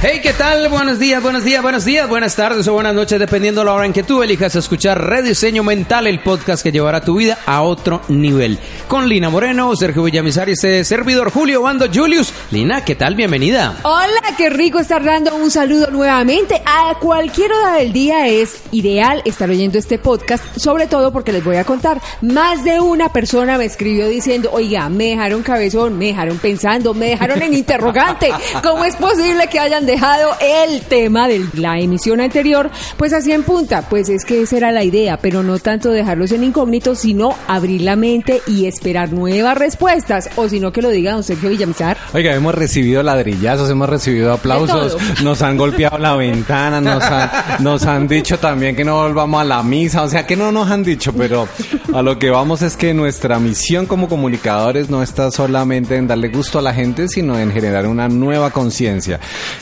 Hey, ¿qué tal? Buenos días, buenos días, buenos días, buenas tardes o buenas noches, dependiendo de la hora en que tú elijas escuchar Rediseño Mental, el podcast que llevará tu vida a otro nivel. Con Lina Moreno, Sergio Villamizar y este servidor Julio Bando Julius. Lina, ¿qué tal? Bienvenida. Hola, qué rico estar dando un saludo nuevamente. A cualquier hora del día es ideal estar oyendo este podcast, sobre todo porque les voy a contar. Más de una persona me escribió diciendo, oiga, me dejaron cabezón, me dejaron pensando, me dejaron en interrogante. ¿Cómo es posible que hayan dejado el tema de la emisión anterior, pues así en punta. Pues es que esa era la idea, pero no tanto dejarlos en incógnito, sino abrir la mente y esperar nuevas respuestas. O si no, que lo diga don Sergio Villamizar. Oiga, hemos recibido ladrillazos, hemos recibido aplausos, nos han golpeado la ventana, nos han, nos han dicho también que no volvamos a la misa, o sea que no nos han dicho, pero a lo que vamos es que nuestra misión como comunicadores no está solamente en darle gusto a la gente, sino en generar una nueva conciencia.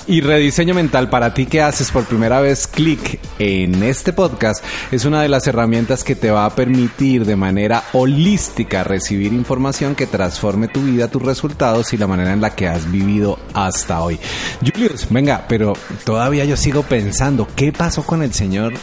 Y rediseño mental para ti que haces por primera vez clic en este podcast es una de las herramientas que te va a permitir de manera holística recibir información que transforme tu vida, tus resultados y la manera en la que has vivido hasta hoy. Julius, venga, pero todavía yo sigo pensando, ¿qué pasó con el señor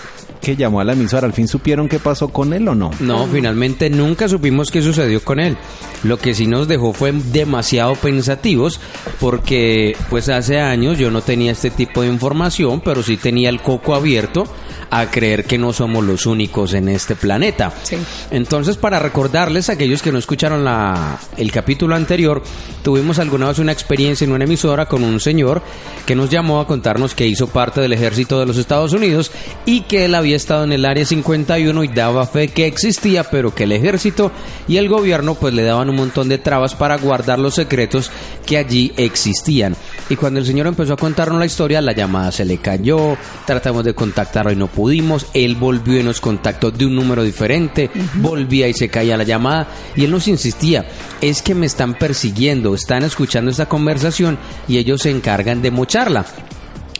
que llamó a la emisora, ¿al fin supieron qué pasó con él o no? No, finalmente nunca supimos qué sucedió con él. Lo que sí nos dejó fue demasiado pensativos porque pues hace años yo no tenía este tipo de información, pero sí tenía el coco abierto a creer que no somos los únicos en este planeta. Sí. Entonces, para recordarles a aquellos que no escucharon la, el capítulo anterior, tuvimos alguna vez una experiencia en una emisora con un señor que nos llamó a contarnos que hizo parte del ejército de los Estados Unidos y que él había estado en el área 51 y daba fe que existía, pero que el ejército y el gobierno pues le daban un montón de trabas para guardar los secretos que allí existían. Y cuando el señor empezó a contarnos la historia, la llamada se le cayó, tratamos de contactarlo y no pudimos, él volvió y nos contactó de un número diferente, volvía y se caía la llamada y él nos insistía, es que me están persiguiendo, están escuchando esta conversación y ellos se encargan de mocharla.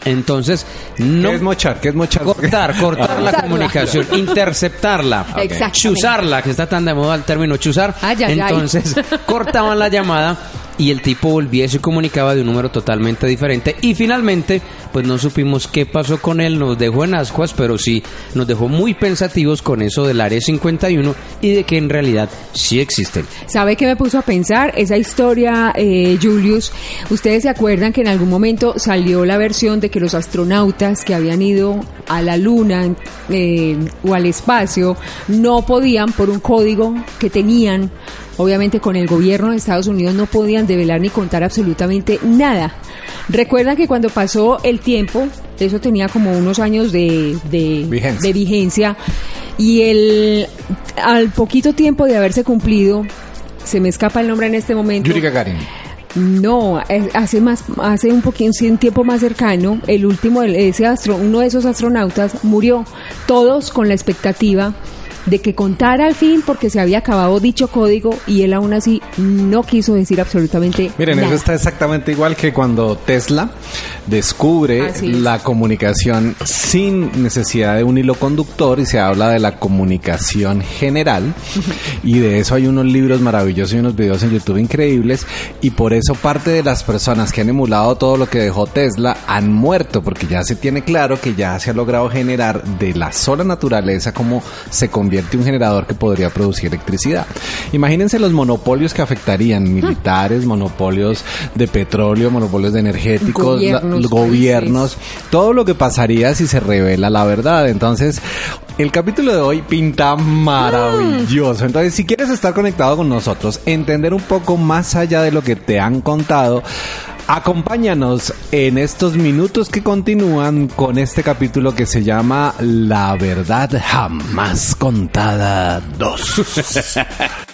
Entonces, no ¿Qué es mochar? ¿Qué es mochar? cortar, cortar la comunicación, interceptarla, chuzarla, que está tan de moda el término chuzar. Ay, ay, ay. Entonces, cortaban la llamada y el tipo volvía y se comunicaba de un número totalmente diferente. Y finalmente, pues no supimos qué pasó con él, nos dejó en ascuas, pero sí nos dejó muy pensativos con eso del área 51 y de que en realidad sí existen. ¿Sabe qué me puso a pensar? Esa historia, eh, Julius, ustedes se acuerdan que en algún momento salió la versión de que los astronautas que habían ido a la luna eh, o al espacio no podían por un código que tenían, obviamente con el gobierno de Estados Unidos no podían develar ni contar absolutamente nada. Recuerdan que cuando pasó el tiempo, eso tenía como unos años de, de Vigencia. de vigencia y el al poquito tiempo de haberse cumplido se me escapa el nombre en este momento. Yuri Gagarin. No, eh, hace más, hace un poquito, un tiempo más cercano, el último, ese astro, uno de esos astronautas murió. Todos con la expectativa de que contara al fin porque se había acabado dicho código y él aún así no quiso decir absolutamente Miren, nada. eso está exactamente igual que cuando Tesla descubre la comunicación sin necesidad de un hilo conductor y se habla de la comunicación general. Y de eso hay unos libros maravillosos y unos videos en YouTube increíbles. Y por eso parte de las personas que han emulado todo lo que dejó Tesla han muerto porque ya se tiene claro que ya se ha logrado generar de la sola naturaleza como se convierte un generador que podría producir electricidad. Imagínense los monopolios que afectarían militares, monopolios de petróleo, monopolios de energéticos, Gobiernos, la- gobiernos, todo lo que pasaría si se revela la verdad. Entonces, el capítulo de hoy pinta maravilloso. Entonces, si quieres estar conectado con nosotros, entender un poco más allá de lo que te han contado, Acompáñanos en estos minutos que continúan con este capítulo que se llama La verdad jamás contada 2.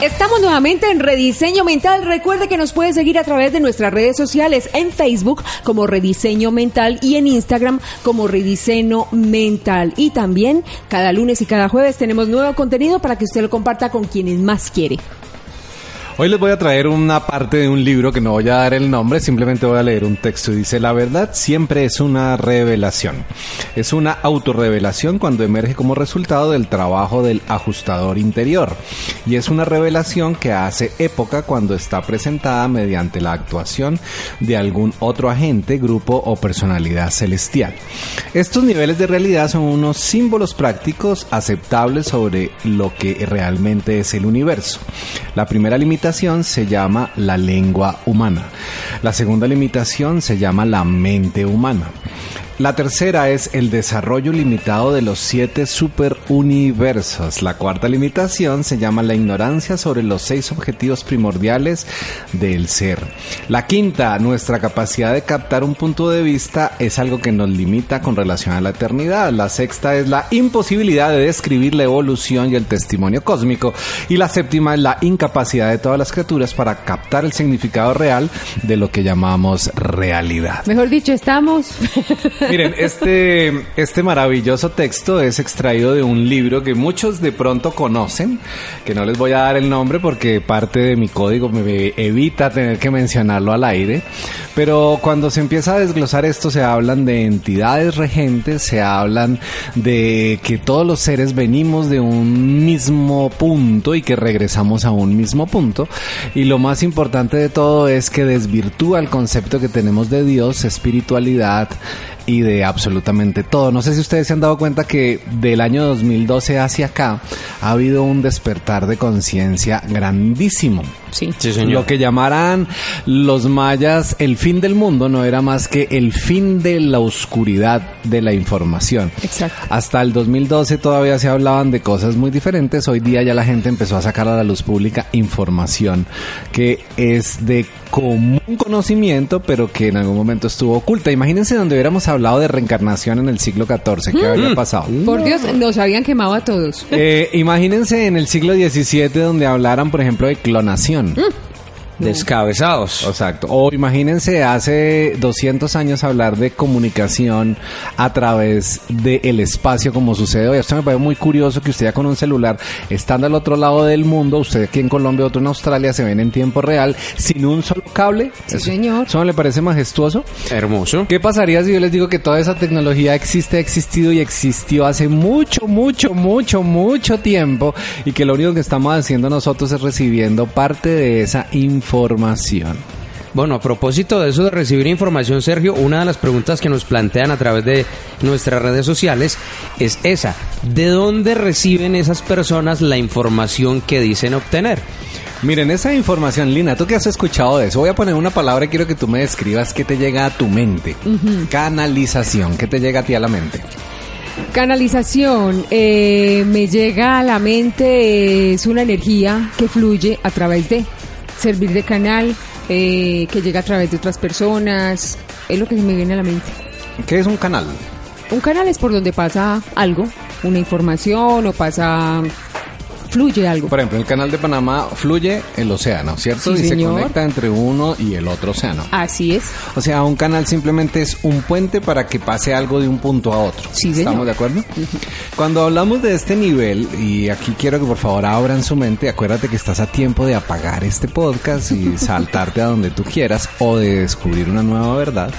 Estamos nuevamente en Rediseño Mental. Recuerde que nos puede seguir a través de nuestras redes sociales en Facebook como Rediseño Mental y en Instagram como Rediseño Mental. Y también cada lunes y cada jueves tenemos nuevo contenido para que usted lo comparta con quienes más quiere. Hoy les voy a traer una parte de un libro que no voy a dar el nombre, simplemente voy a leer un texto. Dice, la verdad siempre es una revelación. Es una autorrevelación cuando emerge como resultado del trabajo del ajustador interior. Y es una revelación que hace época cuando está presentada mediante la actuación de algún otro agente, grupo o personalidad celestial. Estos niveles de realidad son unos símbolos prácticos aceptables sobre lo que realmente es el universo. La primera limitación se llama la lengua humana. La segunda limitación se llama la mente humana. La tercera es el desarrollo limitado de los siete superuniversos. La cuarta limitación se llama la ignorancia sobre los seis objetivos primordiales del ser. La quinta, nuestra capacidad de captar un punto de vista es algo que nos limita con relación a la eternidad. La sexta es la imposibilidad de describir la evolución y el testimonio cósmico. Y la séptima es la incapacidad de todas las criaturas para captar el significado real de lo que llamamos realidad. Mejor dicho, estamos... Miren, este, este maravilloso texto es extraído de un libro que muchos de pronto conocen, que no les voy a dar el nombre porque parte de mi código me evita tener que mencionarlo al aire, pero cuando se empieza a desglosar esto se hablan de entidades regentes, se hablan de que todos los seres venimos de un mismo punto y que regresamos a un mismo punto, y lo más importante de todo es que desvirtúa el concepto que tenemos de Dios, espiritualidad, y de absolutamente todo. No sé si ustedes se han dado cuenta que del año 2012 hacia acá ha habido un despertar de conciencia grandísimo. Sí. señor. Lo que llamaran los mayas el fin del mundo no era más que el fin de la oscuridad de la información. Exacto. Hasta el 2012 todavía se hablaban de cosas muy diferentes. Hoy día ya la gente empezó a sacar a la luz pública información que es de común conocimiento, pero que en algún momento estuvo oculta. Imagínense donde hubiéramos hablado de reencarnación en el siglo XIV. ¿Qué habría pasado? Por Dios, nos habían quemado a todos. Eh, imagínense en el siglo XVII donde hablaran, por ejemplo, de clonación. 嗯。Descabezados. Exacto. O imagínense hace 200 años hablar de comunicación a través del espacio como sucede hoy. Esto me parece muy curioso que usted ya con un celular, estando al otro lado del mundo, usted aquí en Colombia, otro en Australia, se ven en tiempo real sin un solo cable. Sí, Eso- señor. ¿Eso le parece majestuoso? Hermoso. ¿Qué pasaría si yo les digo que toda esa tecnología existe, ha existido y existió hace mucho, mucho, mucho, mucho tiempo y que lo único que estamos haciendo nosotros es recibiendo parte de esa información? Bueno, a propósito de eso de recibir información, Sergio, una de las preguntas que nos plantean a través de nuestras redes sociales es esa. ¿De dónde reciben esas personas la información que dicen obtener? Miren, esa información, Lina, ¿tú qué has escuchado de eso? Voy a poner una palabra y quiero que tú me describas qué te llega a tu mente. Canalización, ¿qué te llega a ti a la mente? Canalización, eh, me llega a la mente, es una energía que fluye a través de servir de canal, eh, que llega a través de otras personas, es lo que se me viene a la mente. ¿Qué es un canal? Un canal es por donde pasa algo, una información o pasa fluye algo. Por ejemplo, en el canal de Panamá fluye el océano, ¿cierto? Sí, y señor. se conecta entre uno y el otro océano. Así es. O sea, un canal simplemente es un puente para que pase algo de un punto a otro. Sí, señor. ¿Estamos de acuerdo? Cuando hablamos de este nivel, y aquí quiero que por favor abran su mente, acuérdate que estás a tiempo de apagar este podcast y saltarte a donde tú quieras o de descubrir una nueva verdad.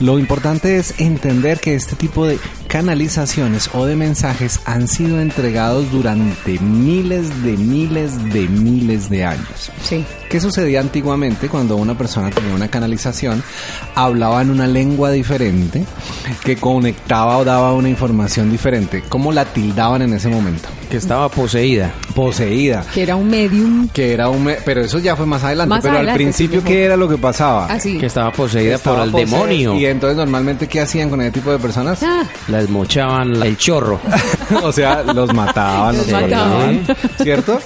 Lo importante es entender que este tipo de canalizaciones o de mensajes han sido entregados durante miles de miles de miles de años. Sí. ¿Qué sucedía antiguamente cuando una persona tenía una canalización? Hablaba en una lengua diferente que conectaba o daba una información diferente. ¿Cómo la tildaban en ese momento? Que estaba poseída. Poseída. Que era un medium Que era un... me- Pero eso ya fue más adelante. Más pero al principio, sí, ¿qué era lo que pasaba? así. Que estaba poseída Estaba por el poseída. demonio. Y entonces normalmente, ¿qué hacían con ese tipo de personas? Ah, Les mochaban el chorro. o sea, los mataban, los, Los mataban, ¿cierto?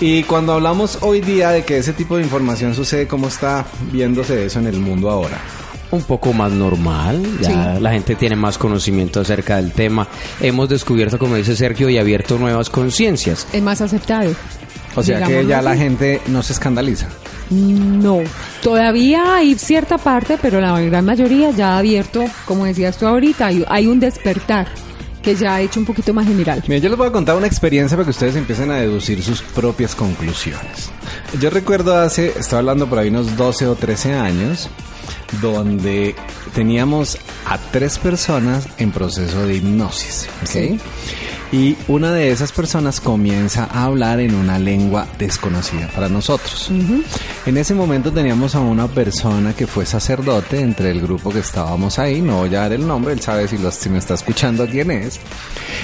Y cuando hablamos hoy día de que ese tipo de información sucede, ¿cómo está viéndose eso en el mundo ahora? Un poco más normal, ya Sí. la gente tiene más conocimiento acerca del tema. Hemos descubierto, como dice Sergio, y abierto nuevas conciencias. es más aceptado. O sea que ya la gente no se escandaliza. No, todavía hay cierta parte, pero la gran mayoría ya ha abierto, como decías tú ahorita, hay, hay un despertar que ya ha hecho un poquito más general. Mira, yo les voy a contar una experiencia para que ustedes empiecen a deducir sus propias conclusiones. Yo recuerdo hace, estaba hablando por ahí unos 12 o 13 años, donde teníamos a tres personas en proceso de hipnosis. Sí. Y una de esas personas comienza a hablar en una lengua desconocida para nosotros. En ese momento teníamos a una persona que fue sacerdote entre el grupo que estábamos ahí, no voy a dar el nombre, él sabe si, los, si me está escuchando quién es.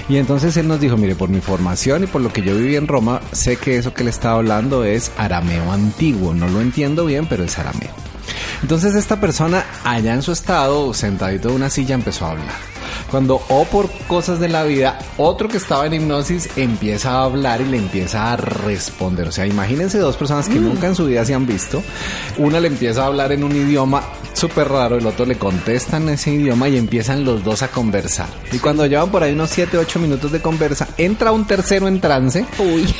Y entonces él nos dijo, mire, por mi formación y por lo que yo viví en Roma, sé que eso que le estaba hablando es arameo antiguo, no lo entiendo bien, pero es arameo. Entonces esta persona allá en su estado, sentadito en una silla, empezó a hablar. Cuando o por cosas de la vida, otro que estaba en hipnosis empieza a hablar y le empieza a responder. O sea, imagínense dos personas que nunca en su vida se han visto. Una le empieza a hablar en un idioma súper raro, el otro le contesta en ese idioma y empiezan los dos a conversar. Y cuando llevan por ahí unos 7, 8 minutos de conversa, entra un tercero en trance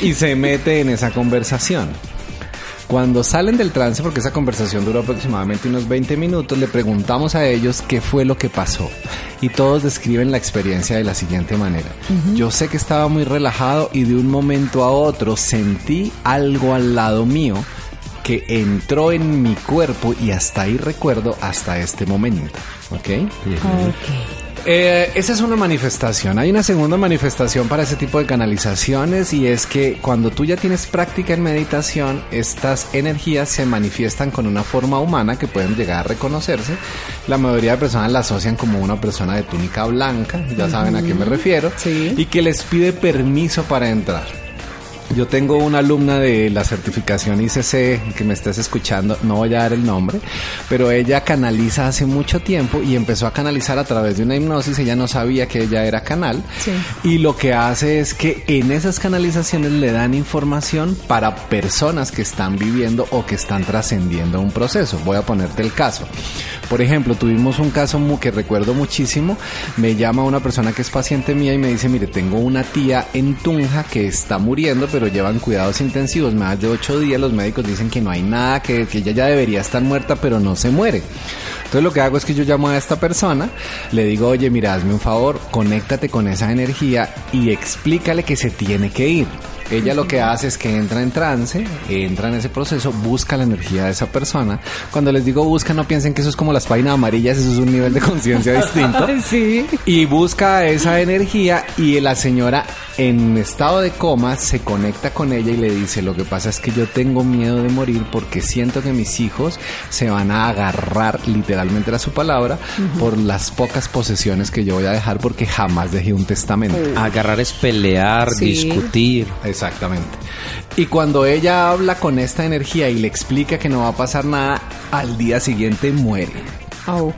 y se mete en esa conversación. Cuando salen del trance, porque esa conversación duró aproximadamente unos 20 minutos, le preguntamos a ellos qué fue lo que pasó. Y todos describen la experiencia de la siguiente manera. Yo sé que estaba muy relajado y de un momento a otro sentí algo al lado mío que entró en mi cuerpo y hasta ahí recuerdo hasta este momento. ¿Ok? Eh, esa es una manifestación. Hay una segunda manifestación para ese tipo de canalizaciones y es que cuando tú ya tienes práctica en meditación, estas energías se manifiestan con una forma humana que pueden llegar a reconocerse. La mayoría de personas la asocian como una persona de túnica blanca, ya saben a qué me refiero, Sí. y que les pide permiso para entrar. Yo tengo una alumna de la certificación ICC que me estés escuchando, no voy a dar el nombre, pero ella canaliza hace mucho tiempo y empezó a canalizar a través de una hipnosis, ella no sabía que ella era canal Sí. y lo que hace es que en esas canalizaciones le dan información para personas que están viviendo o que están trascendiendo un proceso. Voy a ponerte el caso. Por ejemplo, tuvimos un caso que recuerdo muchísimo, me llama una persona que es paciente mía y me dice, mire, tengo una tía en Tunja que está muriendo, pero llevan cuidados intensivos, más de ocho días, los médicos dicen que no hay nada, que ella ya debería estar muerta, pero no se muere. Entonces lo que hago es que yo llamo a esta persona, le digo, oye, mira, hazme un favor, conéctate con esa energía y explícale que se tiene que ir. Ella lo que hace es que entra en trance, entra en ese proceso, busca la energía de esa persona. Cuando les digo busca, no piensen que eso es como las páginas amarillas, eso es un nivel de conciencia distinto. Sí. Y busca esa energía y la señora en estado de coma se conecta con ella y le dice, lo que pasa es que yo tengo miedo de morir porque siento que mis hijos se van a agarrar, literalmente era su palabra, por las pocas posesiones que yo voy a dejar porque jamás dejé un testamento. Agarrar es pelear, Sí. discutir. Exactamente. Y cuando ella habla con esta energía y le explica que no va a pasar nada, al día siguiente muere. Ah, ok.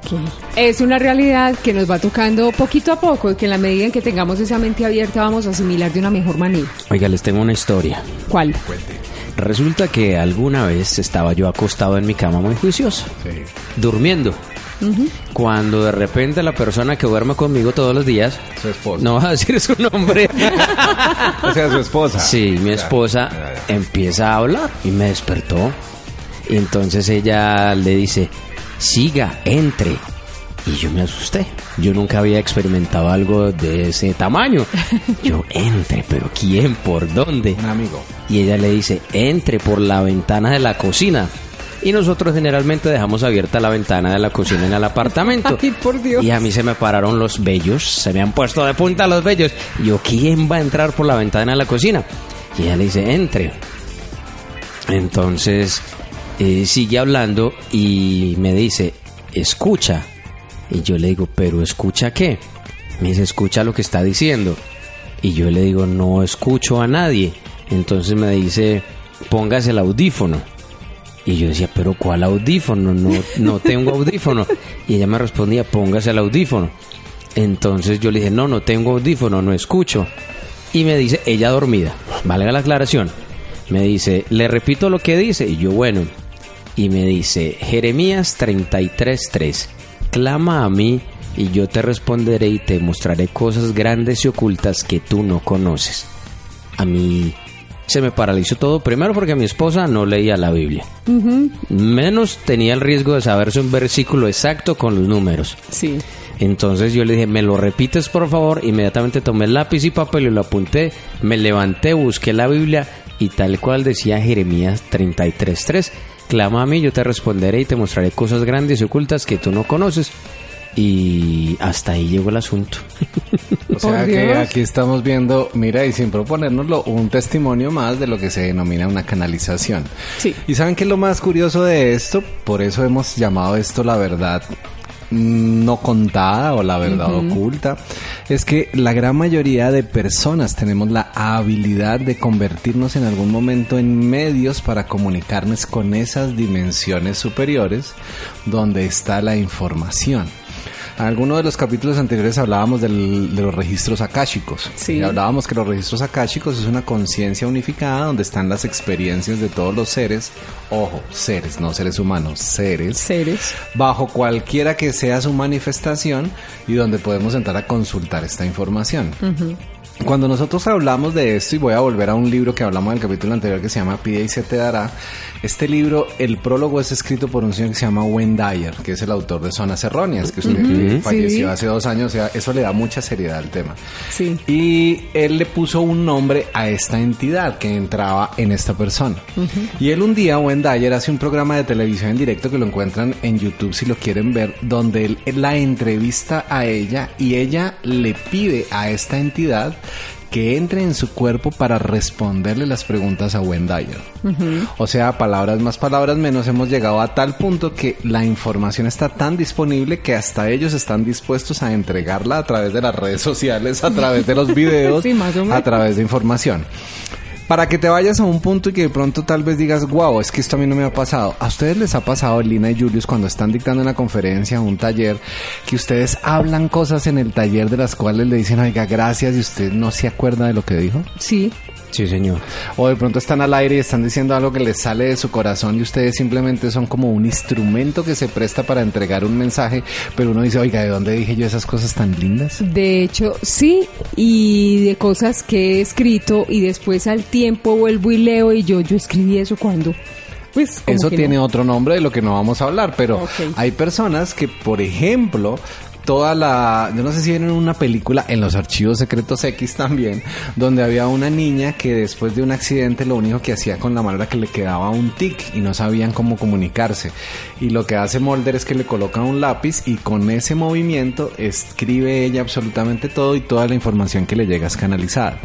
Es una realidad que nos va tocando poquito a poco y que en la medida en que tengamos esa mente abierta vamos a asimilar de una mejor manera. Oiga, les tengo una historia. ¿Cuál? Resulta que alguna vez estaba yo acostado en mi cama muy juicioso, durmiendo. Cuando de repente la persona que duerme conmigo todos los días, Su esposa. no va a decir su nombre, O sea, su esposa. sí, mi Ya, esposa ya, ya. empieza a hablar y me despertó. Y entonces ella le dice, siga, entre. Y yo me asusté. Yo nunca había experimentado algo de ese tamaño. Yo, entre, pero ¿quién? ¿Por dónde? Un amigo. Y ella le dice, entre por la ventana de la cocina. Y nosotros generalmente dejamos abierta la ventana de la cocina en el apartamento. Ay, por Dios. Y a mí se me pararon los vellos, se me han puesto de punta los vellos. Y yo, ¿quién va a entrar por la ventana de la cocina? Y ella le dice, entre. Entonces eh, sigue hablando y me dice, escucha. Y yo le digo, ¿pero escucha qué? Me dice, escucha lo que está diciendo. Y yo le digo, no escucho a nadie. Entonces me dice, póngase el audífono. Y yo decía, pero ¿cuál audífono? No, no tengo audífono. Y ella me respondía, póngase el audífono. Entonces yo le dije, no, no tengo audífono, no escucho. Y me dice, ella dormida, valga la aclaración. Me dice, le repito lo que dice. Y yo, bueno. Y me dice, Jeremías 33.3, clama a mí y yo te responderé y te mostraré cosas grandes y ocultas que tú no conoces. A mí se me paralizó todo, primero porque mi esposa no leía la Biblia. Menos tenía el riesgo de saberse un versículo exacto con los números. Sí. Entonces yo le dije, ¿me lo repites por favor? Inmediatamente tomé lápiz y papel y lo apunté, me levanté, busqué la Biblia y tal cual decía Jeremías 33.3, clama a mí, yo te responderé y te mostraré cosas grandes y ocultas que tú no conoces. Y hasta ahí llegó el asunto. O sea que aquí estamos viendo, mira, y sin proponérnoslo, un testimonio más de lo que se denomina una canalización. Sí. ¿Y saben qué es lo más curioso de esto? Por eso hemos llamado esto la verdad no contada o la verdad oculta. Es que la gran mayoría de personas tenemos la habilidad de convertirnos en algún momento en medios para comunicarnos con esas dimensiones superiores donde está la información. En alguno de los capítulos anteriores hablábamos del- de los registros akáshicos. Sí. Y hablábamos que los registros akáshicos es una conciencia unificada donde están las experiencias de todos los seres, ojo, seres, no seres humanos, seres, Seres. bajo cualquiera que sea su manifestación y donde podemos entrar a consultar esta información. Cuando nosotros hablamos de esto, y voy a volver a un libro que hablamos en el capítulo anterior que se llama Pide y se te dará, este libro, el prólogo es escrito por un señor que se llama Wayne Dyer, que es el autor de Zonas Erróneas, que, es un- que falleció Sí. hace dos años, o sea, eso le da mucha seriedad al tema. Sí. Y él le puso un nombre a esta entidad que entraba en esta persona. Y él un día, Wayne Dyer, hace un programa de televisión en directo que lo encuentran en YouTube si lo quieren ver, donde él la entrevista a ella y ella le pide a esta entidad que entre en su cuerpo para responderle las preguntas a Wayne Dyer. O sea, palabras más, palabras menos, hemos llegado a tal punto que la información está tan disponible que hasta ellos están dispuestos a entregarla a través de las redes sociales, a través de los videos, Sí, a través de información. Para que te vayas a un punto y que de pronto tal vez digas, wow, es que esto a mí no me ha pasado. ¿A ustedes les ha pasado, Lina y Julius, cuando están dictando una conferencia o un taller, que ustedes hablan cosas en el taller de las cuales le dicen, oiga, gracias, y usted no se acuerda de lo que dijo? Sí. Sí, señor. O de pronto están al aire y están diciendo algo que les sale de su corazón y ustedes simplemente son como un instrumento que se presta para entregar un mensaje, pero uno dice, oiga, ¿de dónde dije yo esas cosas tan lindas? De hecho, sí, y de cosas que he escrito y después al tiempo vuelvo y leo y yo, yo escribí eso cuando. Pues, como Eso tiene no. otro nombre de lo que no vamos a hablar, pero hay personas que, por ejemplo, toda la, yo no sé si vieron una película en los archivos secretos X también, donde había una niña que después de un accidente lo único que hacía con la mano era que le quedaba un tic y no sabían cómo comunicarse. Y lo que hace Mulder es que le coloca un lápiz y con ese movimiento escribe ella absolutamente todo y toda la información que le llega es canalizada.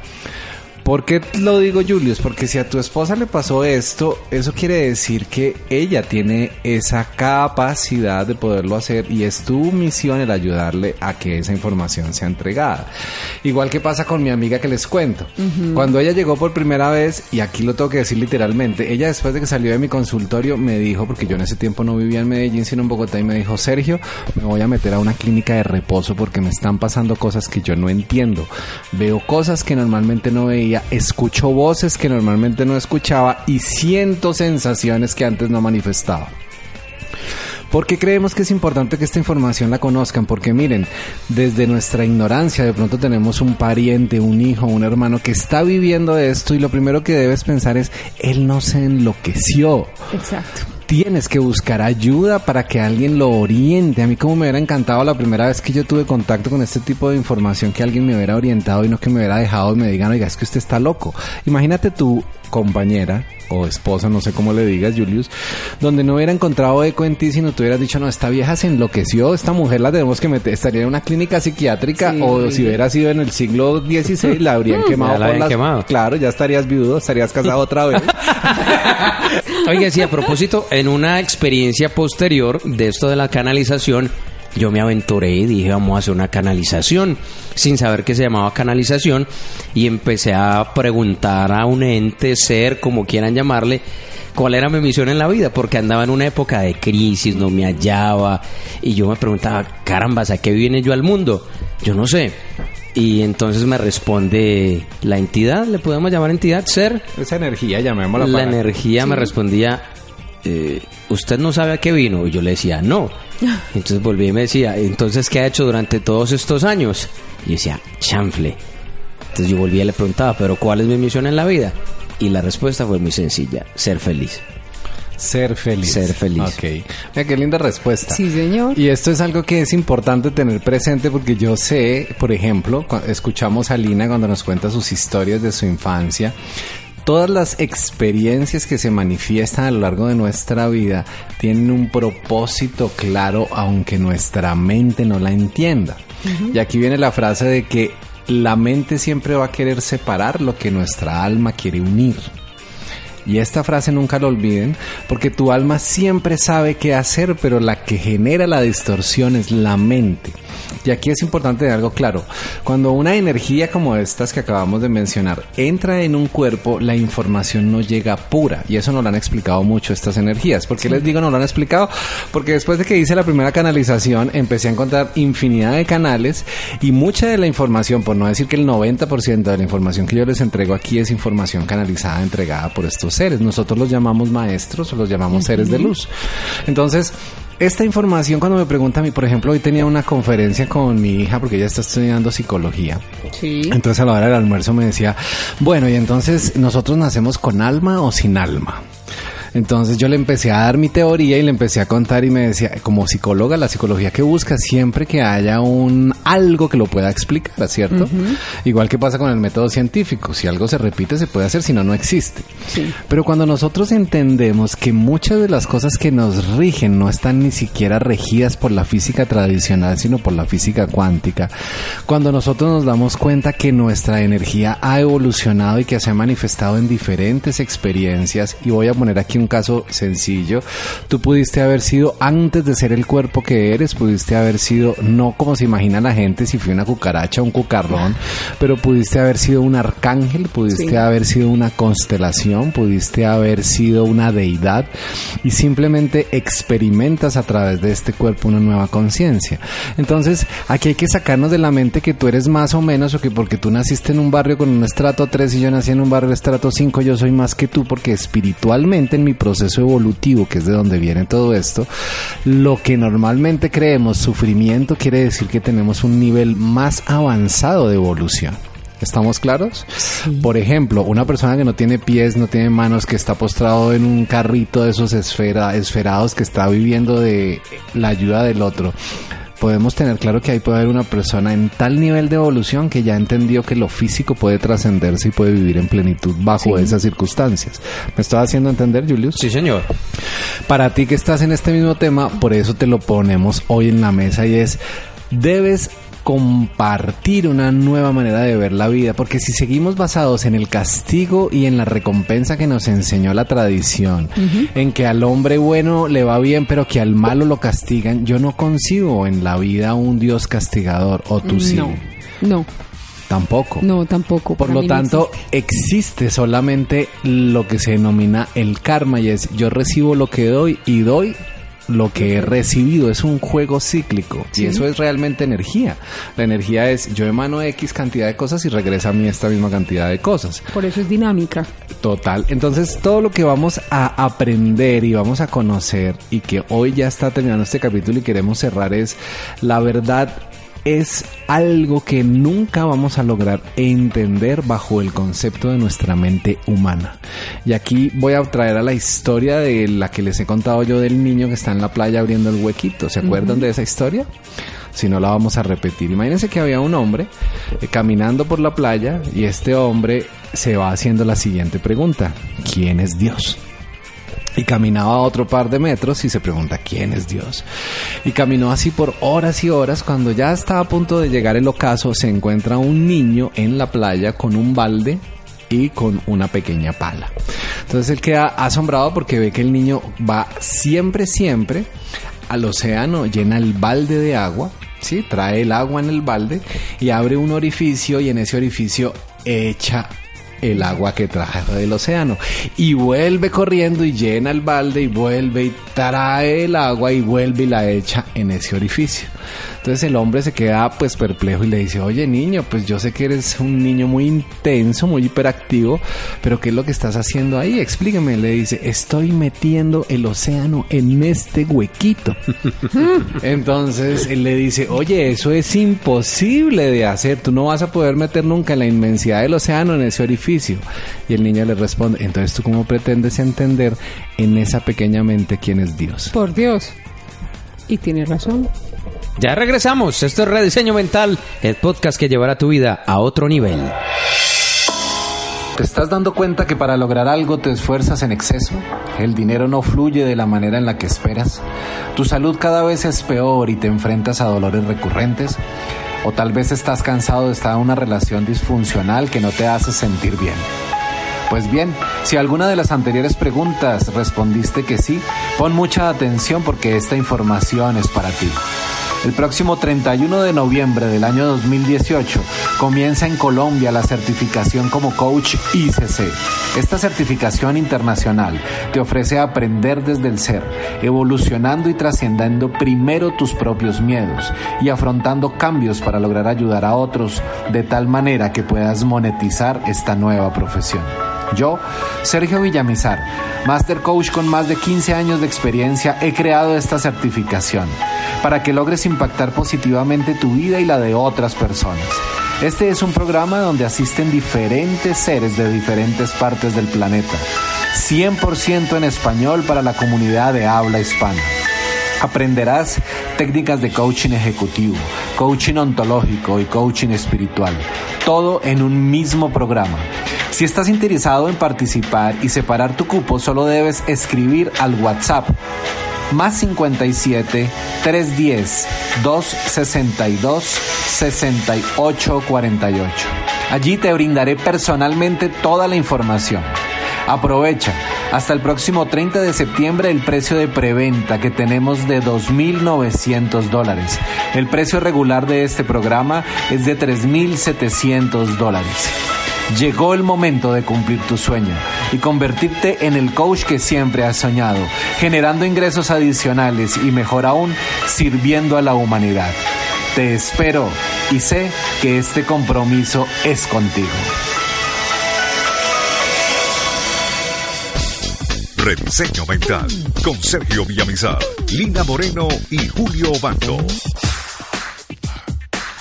¿Por qué lo digo, Julius? Porque si a tu esposa le pasó esto, eso quiere decir que ella tiene esa capacidad de poderlo hacer y es tu misión el ayudarle a que esa información sea entregada. Igual que pasa con mi amiga que les cuento. Cuando ella llegó por primera vez, y aquí lo tengo que decir literalmente, ella después de que salió de mi consultorio me dijo, porque yo en ese tiempo no vivía en Medellín, sino en Bogotá, y me dijo, Sergio, me voy a meter a una clínica de reposo porque me están pasando cosas que yo no entiendo. Veo cosas que normalmente no veía, escucho voces que normalmente no escuchaba y siento sensaciones que antes no manifestaba. Porque creemos que es importante que esta información la conozcan, porque miren, desde nuestra ignorancia de pronto tenemos un pariente, un hijo, un hermano que está viviendo esto y lo primero que debes pensar es, él no se enloqueció. Exacto. Tienes que buscar ayuda para que alguien lo oriente. A mí como me hubiera encantado la primera vez que yo tuve contacto con este tipo de información que alguien me hubiera orientado y no que me hubiera dejado y me digan, oiga, es que usted está loco. Imagínate tu compañera o esposa, no sé cómo le digas, Julius, donde no hubiera encontrado eco en ti, sino te hubieras dicho, no, esta vieja se enloqueció, esta mujer la tenemos que meter, estaría en una clínica psiquiátrica Sí. o si hubiera sido en el siglo XVI, la habrían quemado. La por las- quemado. Claro, ya estarías viudo, estarías casado otra vez. Oiga, sí, a propósito, en una experiencia posterior de esto de la canalización, yo me aventuré y dije, vamos a hacer una canalización, sin saber que se llamaba canalización, y empecé a preguntar a un ente, ser, como quieran llamarle, cuál era mi misión en la vida, porque andaba en una época de crisis, no me hallaba, y yo me preguntaba, carambas, ¿a qué viene yo al mundo? Yo no sé. Y entonces me responde la entidad, le podemos llamar entidad, ser, Esa energía, llamémosla la para- energía me respondía, eh, ¿usted no sabe a qué vino? Y yo le decía, no. Entonces volví y me decía, ¿entonces qué ha hecho durante todos estos años? Y yo decía, chanfle. Entonces yo volví y le preguntaba, ¿pero cuál es mi misión en la vida? Y la respuesta fue muy sencilla, ser feliz. Ser feliz. Ser feliz. Ok. Mira qué linda respuesta. Sí, señor. Y esto es algo que es importante tener presente porque yo sé, por ejemplo, cu- escuchamos a Lina cuando nos cuenta sus historias de su infancia. Todas las experiencias que se manifiestan a lo largo de nuestra vida tienen un propósito claro aunque nuestra mente no la entienda. Y aquí viene la frase de que la mente siempre va a querer separar lo que nuestra alma quiere unir. Y esta frase nunca la olviden, porque tu alma siempre sabe qué hacer, pero la que genera la distorsión es la mente. Y aquí es importante tener algo claro. Cuando una energía como estas que acabamos de mencionar entra en un cuerpo, la información no llega pura. Y eso nos lo han explicado mucho estas energías. ¿Por qué les digo no lo han explicado? Porque después de que hice la primera canalización, empecé a encontrar infinidad de canales y mucha de la información, por no decir que el 90% de la información que yo les entrego aquí es información canalizada, entregada por estos seres. Nosotros los llamamos maestros o los llamamos seres de luz. Entonces, esta información cuando me pregunta a mí, por ejemplo, hoy tenía una conferencia con mi hija porque ella está estudiando psicología. Sí. Entonces a la hora del almuerzo me decía, bueno, y entonces nosotros nacemos con alma o sin alma. Entonces yo le empecé a dar mi teoría y le empecé a contar y me decía, como psicóloga, la psicología que busca siempre que haya un algo que lo pueda explicar, ¿cierto? Igual que pasa con el método científico, si algo se repite se puede hacer, si no, no existe. Sí. Pero cuando nosotros entendemos que muchas de las cosas que nos rigen no están ni siquiera regidas por la física tradicional, sino por la física cuántica, cuando nosotros nos damos cuenta que nuestra energía ha evolucionado y que se ha manifestado en diferentes experiencias, y voy a poner aquí un caso sencillo, tú pudiste haber sido antes de ser el cuerpo que eres, pudiste haber sido no como se imagina la gente si fue una cucaracha o un cucarrón, pero pudiste haber sido un arcángel, pudiste Sí. haber sido una constelación, pudiste haber sido una deidad y simplemente experimentas a través de este cuerpo una nueva conciencia. Entonces, aquí hay que sacarnos de la mente que tú eres más o menos o que porque tú naciste en un barrio con un estrato 3 y yo nací en un barrio estrato 5, yo soy más que tú porque espiritualmente en mi proceso evolutivo, que es de donde viene todo esto, lo que normalmente creemos sufrimiento quiere decir que tenemos un nivel más avanzado de evolución. ¿Estamos claros? Por ejemplo, una persona que no tiene pies, no tiene manos, que está postrado en un carrito de esos esfera, esferados, que está viviendo de la ayuda del otro. Podemos tener claro que ahí puede haber una persona en tal nivel de evolución que ya entendió que lo físico puede trascenderse y puede vivir en plenitud bajo esas circunstancias. ¿Me estaba haciendo entender, Julius? Sí, señor. Para ti que estás en este mismo tema, por eso te lo ponemos hoy en la mesa y es, debes compartir una nueva manera de ver la vida, porque si seguimos basados en el castigo y en la recompensa que nos enseñó la tradición, en que al hombre bueno le va bien, pero que al malo lo castigan, yo no concibo en la vida un Dios castigador, o tú sí. No, no, Tampoco. no, tampoco. Por lo no tanto, existe. existe solamente lo que se denomina el karma y es yo recibo lo que doy y doy lo que he recibido. Es un juego cíclico y eso es realmente energía. La energía es yo emano X cantidad de cosas y regresa a mí esta misma cantidad de cosas. por eso es dinámica. Total. Entonces, todo lo que vamos a aprender y vamos a conocer y que hoy ya está terminando este capítulo y queremos cerrar es la verdad es algo que nunca vamos a lograr entender bajo el concepto de nuestra mente humana. Y aquí voy a traer a la historia de la que les he contado yo del niño que está en la playa abriendo el huequito. ¿Se acuerdan de esa historia? Si no la vamos a repetir. Imagínense que había un hombre eh, caminando por la playa y este hombre se va haciendo la siguiente pregunta. ¿Quién es Dios? Y caminaba otro par de metros y se pregunta quién es Dios. Y caminó así por horas y horas. Cuando ya está a punto de llegar el ocaso, se encuentra un niño en la playa con un balde y con una pequeña pala. Entonces él queda asombrado porque ve que el niño va siempre, siempre al océano, llena el balde de agua, ¿sí? trae el agua en el balde y abre un orificio y en ese orificio echa el agua que trajo del océano y vuelve corriendo y llena el balde y vuelve y trae el agua y vuelve y la echa en ese orificio. Entonces el hombre se queda pues perplejo y le dice, oye niño, pues yo sé que eres un niño muy intenso, muy hiperactivo, pero ¿qué es lo que estás haciendo ahí? Explíqueme. Le dice, estoy metiendo el océano en este huequito. Entonces él le dice, oye, eso es imposible de hacer, tú no vas a poder meter nunca la inmensidad del océano en ese orificio. Y el niño le responde, entonces tú cómo pretendes entender en esa pequeña mente quién es Dios. Por Dios. Y tiene razón. Ya regresamos. Esto es Rediseño Mental, el podcast que llevará tu vida a otro nivel. ¿Te estás dando cuenta que para lograr algo te esfuerzas en exceso? El dinero no fluye de la manera en la que esperas. Tu salud cada vez es peor y te enfrentas a dolores recurrentes. O tal vez estás cansado de estar en una relación disfuncional que no te hace sentir bien. Pues bien, si alguna de las anteriores preguntas respondiste que sí, pon mucha atención porque esta información es para ti. El próximo 31 de noviembre del año 2018 comienza en Colombia la certificación como coach ICC. Esta certificación internacional te ofrece aprender desde el ser, evolucionando y trascendiendo primero tus propios miedos y afrontando cambios para lograr ayudar a otros de tal manera que puedas monetizar esta nueva profesión. Yo, Sergio Villamizar, Master Coach con más de 15 años de experiencia, he creado esta certificación para que logres impactar positivamente tu vida y la de otras personas. Este es un programa donde asisten diferentes seres de diferentes partes del planeta, 100% en español para la comunidad de habla hispana. Aprenderás técnicas de coaching ejecutivo, coaching ontológico y coaching espiritual, todo en un mismo programa. Si estás interesado en participar y separar tu cupo, solo debes escribir al WhatsApp más 57 310 262 6848. Allí te brindaré personalmente toda la información. Aprovecha. Hasta el próximo 30 de septiembre el precio de preventa que tenemos de 2.900 dólares. El precio regular de este programa es de 3.700 dólares. Llegó el momento de cumplir tu sueño y convertirte en el coach que siempre has soñado, generando ingresos adicionales y mejor aún, sirviendo a la humanidad. Te espero y sé que este compromiso es contigo. Rediseño Mental con Sergio Villamizar, Lina Moreno y Julio Bando.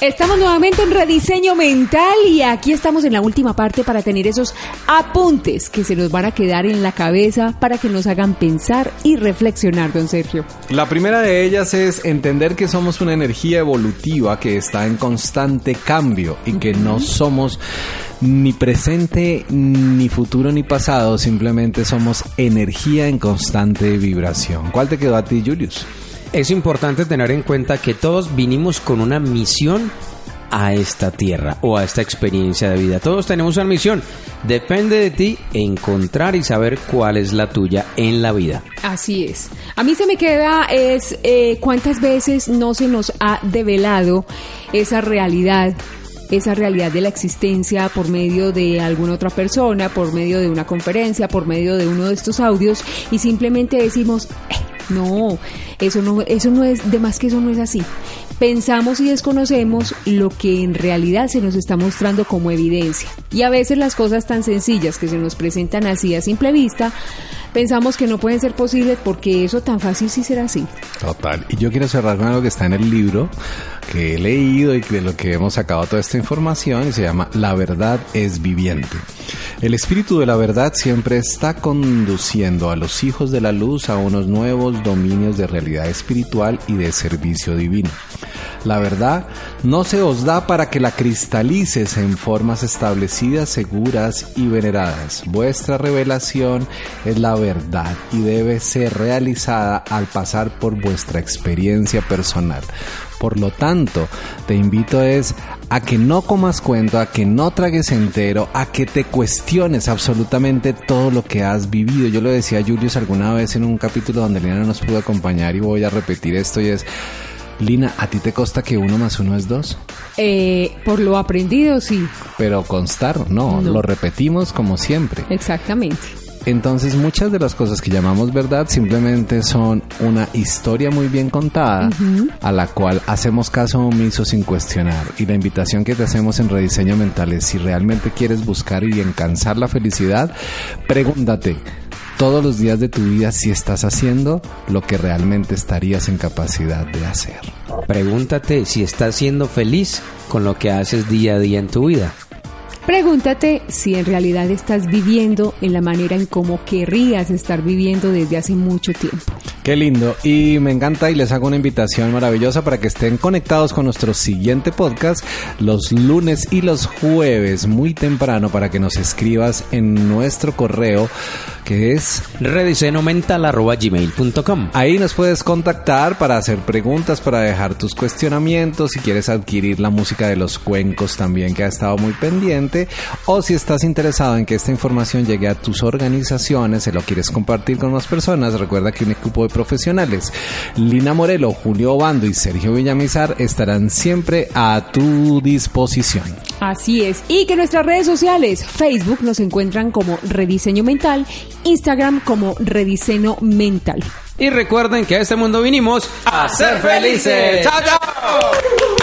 Estamos nuevamente en rediseño mental y aquí estamos en la última parte para tener esos apuntes que se nos van a quedar en la cabeza para que nos hagan pensar y reflexionar, don Sergio. La primera de ellas es entender que somos una energía evolutiva que está en constante cambio y que no somos ni presente, ni futuro, ni pasado, simplemente somos energía en constante vibración. ¿Cuál te quedó a ti, Julius? Es importante tener en cuenta que todos vinimos con una misión a esta tierra o a esta experiencia de vida. Todos tenemos una misión. Depende de ti encontrar y saber cuál es la tuya en la vida. Así es. A mí se me queda es eh, cuántas veces no se nos ha develado esa realidad esa realidad de la existencia por medio de alguna otra persona, por medio de una conferencia, por medio de uno de estos audios y simplemente decimos, eh, no, eso no, eso no es, de más que eso no es así. Pensamos y desconocemos lo que en realidad se nos está mostrando como evidencia. Y a veces las cosas tan sencillas que se nos presentan así a simple vista, pensamos que no pueden ser posibles porque eso tan fácil sí será así. Total. Y yo quiero cerrar con algo que está en el libro que he leído y de lo que hemos sacado toda esta información y se llama La verdad es viviente. El espíritu de la verdad siempre está conduciendo a los hijos de la luz a unos nuevos dominios de realidad espiritual y de servicio divino. La verdad no se os da para que la cristalices en formas establecidas, seguras y veneradas. Vuestra revelación es la verdad y debe ser realizada al pasar por vuestra experiencia personal. Por lo tanto, te invito es a que no comas cuento, a que no tragues entero, a que te cuestiones absolutamente todo lo que has vivido. Yo lo decía a Julius alguna vez en un capítulo donde Lina nos pudo acompañar y voy a repetir esto y es, Lina, ¿a ti te consta que uno más uno es dos? Eh, por lo aprendido, sí. Pero constar, no, No. lo repetimos como siempre. Exactamente. Entonces muchas de las cosas que llamamos verdad simplemente son una historia muy bien contada a la cual hacemos caso omiso sin cuestionar. Y la invitación que te hacemos en rediseño mental es si realmente quieres buscar y alcanzar la felicidad, pregúntate todos los días de tu vida si estás haciendo lo que realmente estarías en capacidad de hacer. Pregúntate si estás siendo feliz con lo que haces día a día en tu vida. Pregúntate si en realidad estás viviendo en la manera en cómo querrías estar viviendo desde hace mucho tiempo. Qué lindo. Y me encanta y les hago una invitación maravillosa para que estén conectados con nuestro siguiente podcast los lunes y los jueves muy temprano para que nos escribas en nuestro correo que es Rediseñomental.gmail.com Ahí nos puedes contactar para hacer preguntas, para dejar tus cuestionamientos, si quieres adquirir la música de los cuencos también que ha estado muy pendiente, o si estás interesado en que esta información llegue a tus organizaciones, se lo quieres compartir con más personas, recuerda que un equipo de profesionales, Lina Morelo, Julio Obando y Sergio Villamizar estarán siempre a tu disposición. Así es. Y que nuestras redes sociales, Facebook nos encuentran como Rediseño Mental, Instagram como Rediseño Mental. Y recuerden que a este mundo vinimos a ser felices. ¡Chao, chao!